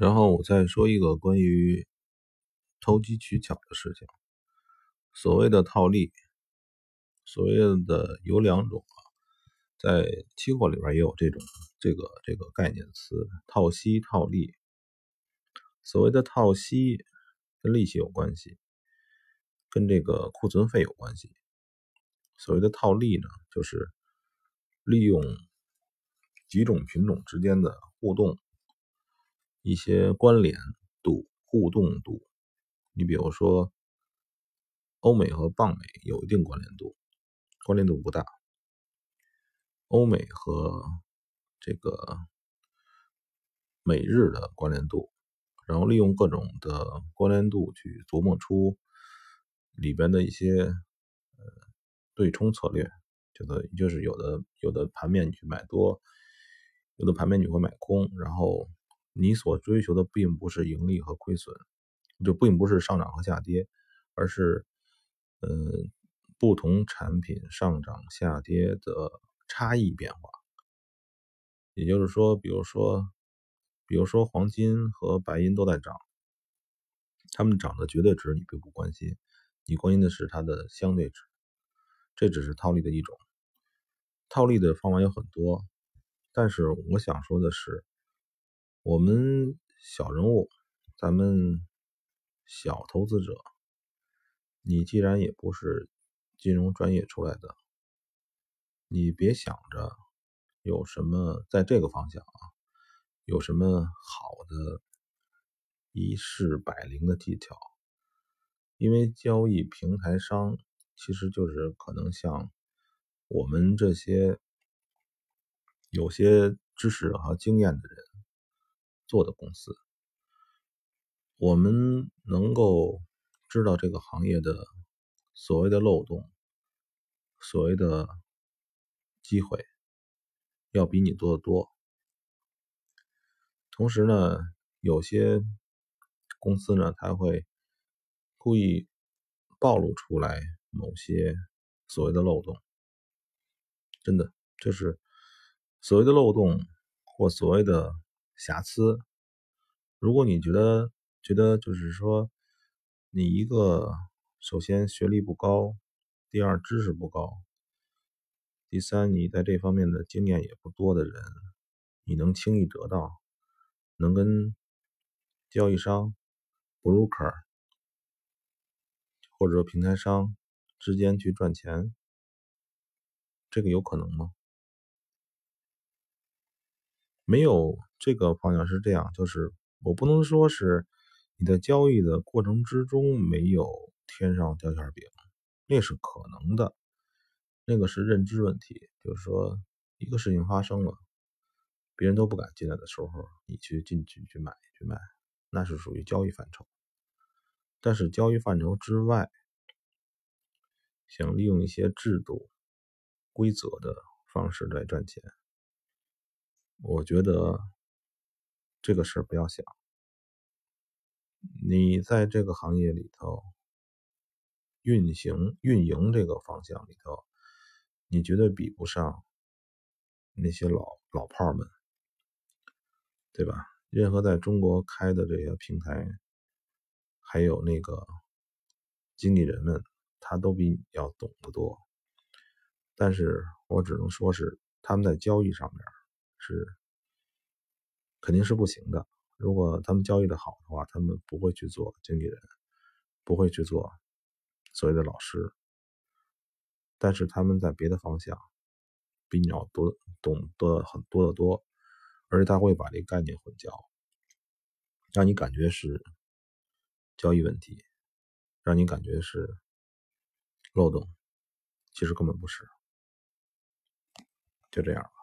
然后我再说一个关于投机取巧的事情。所谓的套利，所谓的有两种啊，在期货里边也有这种这个这个概念词：套息、套利。所谓的套息跟利息有关系，跟这个库存费有关系。所谓的套利呢，就是利用几种品种之间的互动。一些关联度、互动度，你比如说，欧美和棒美有一定关联度，关联度不大。欧美和这个美日的关联度，然后利用各种的关联度去琢磨出里边的一些呃对冲策略，就的就是有的有的盘面你去买多，有的盘面你会买空，然后。你所追求的并不是盈利和亏损，就并不是上涨和下跌，而是，嗯，不同产品上涨下跌的差异变化。也就是说，比如说，比如说黄金和白银都在涨，它们涨的绝对值你并不关心，你关心的是它的相对值。这只是套利的一种，套利的方法有很多，但是我想说的是。我们小人物，咱们小投资者，你既然也不是金融专业出来的，你别想着有什么在这个方向啊，有什么好的一试百灵的技巧，因为交易平台商其实就是可能像我们这些有些知识和经验的人。做的公司，我们能够知道这个行业的所谓的漏洞，所谓的机会，要比你多得多。同时呢，有些公司呢，他会故意暴露出来某些所谓的漏洞，真的就是所谓的漏洞或所谓的。瑕疵，如果你觉得觉得就是说，你一个首先学历不高，第二知识不高，第三你在这方面的经验也不多的人，你能轻易得到，能跟交易商、broker 或者说平台商之间去赚钱，这个有可能吗？没有这个方向是这样，就是我不能说是你在交易的过程之中没有天上掉馅饼，那是可能的，那个是认知问题。就是说，一个事情发生了，别人都不敢进来的时候，你去进去去买去卖，那是属于交易范畴。但是交易范畴之外，想利用一些制度、规则的方式来赚钱。我觉得这个事儿不要想。你在这个行业里头运行、运营这个方向里头，你绝对比不上那些老老炮们，对吧？任何在中国开的这些平台，还有那个经理人们，他都比你要懂得多。但是我只能说是他们在交易上面。是，肯定是不行的。如果他们交易的好的话，他们不会去做经纪人，不会去做所谓的老师。但是他们在别的方向比你要多懂得很多的多，而且他会把这个概念混淆，让你感觉是交易问题，让你感觉是漏洞，其实根本不是。就这样。